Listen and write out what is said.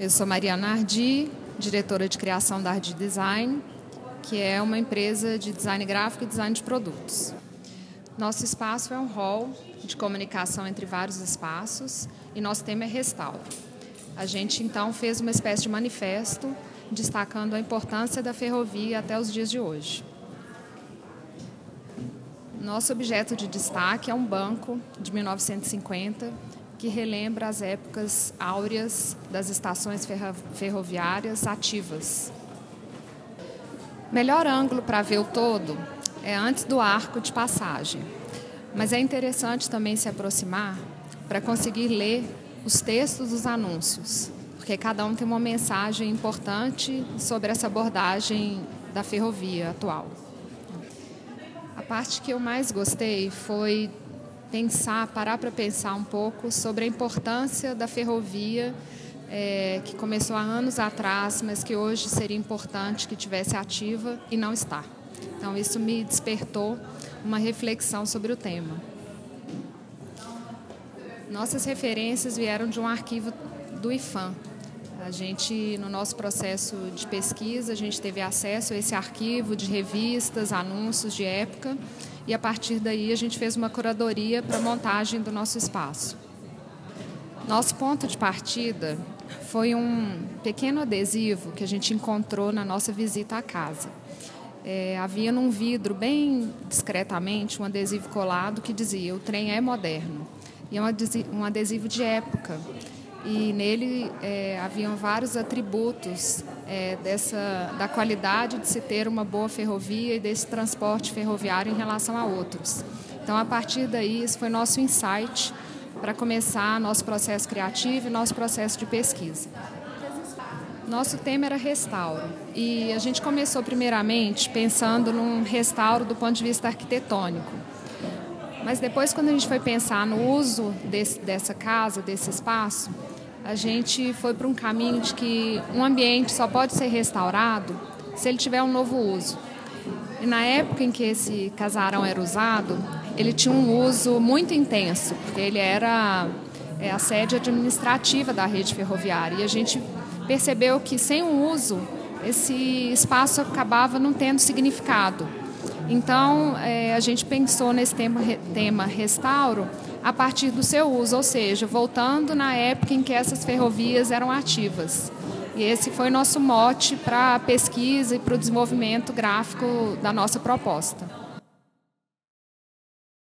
Eu sou Mariana Ardi, diretora de criação da Ardi Design, que é uma empresa de design gráfico e design de produtos. Nosso espaço é um hall de comunicação entre vários espaços e nosso tema é restauro. A gente então fez uma espécie de manifesto destacando a importância da ferrovia até os dias de hoje. Nosso objeto de destaque é um banco de 1950 que relembra as épocas áureas das estações ferroviárias ativas. Melhor ângulo para ver o todo é antes do arco de passagem, mas é interessante também se aproximar para conseguir ler os textos dos anúncios, porque cada um tem uma mensagem importante sobre essa abordagem da ferrovia atual. A parte que eu mais gostei foi pensar, parar para pensar um pouco sobre a importância da ferrovia é, que começou há anos atrás, mas que hoje seria importante que tivesse ativa e não está. Então isso me despertou uma reflexão sobre o tema. Nossas referências vieram de um arquivo do IFAM. A gente, no nosso processo de pesquisa, a gente teve acesso a esse arquivo de revistas, anúncios de época e a partir daí a gente fez uma curadoria para a montagem do nosso espaço. Nosso ponto de partida foi um pequeno adesivo que a gente encontrou na nossa visita à casa. É, havia num vidro, bem discretamente, um adesivo colado que dizia: O trem é moderno. E é um adesivo de época. E nele é, haviam vários atributos é, dessa, da qualidade de se ter uma boa ferrovia e desse transporte ferroviário em relação a outros. Então, a partir daí, esse foi nosso insight para começar nosso processo criativo e nosso processo de pesquisa. Nosso tema era restauro e a gente começou primeiramente pensando num restauro do ponto de vista arquitetônico. Mas depois, quando a gente foi pensar no uso desse, dessa casa, desse espaço, a gente foi para um caminho de que um ambiente só pode ser restaurado se ele tiver um novo uso. E na época em que esse casarão era usado, ele tinha um uso muito intenso, porque ele era é, a sede administrativa da rede ferroviária. E a gente percebeu que sem um uso, esse espaço acabava não tendo significado. Então, é, a gente pensou nesse tema, tema restauro a partir do seu uso, ou seja, voltando na época em que essas ferrovias eram ativas. E esse foi nosso mote para a pesquisa e para o desenvolvimento gráfico da nossa proposta.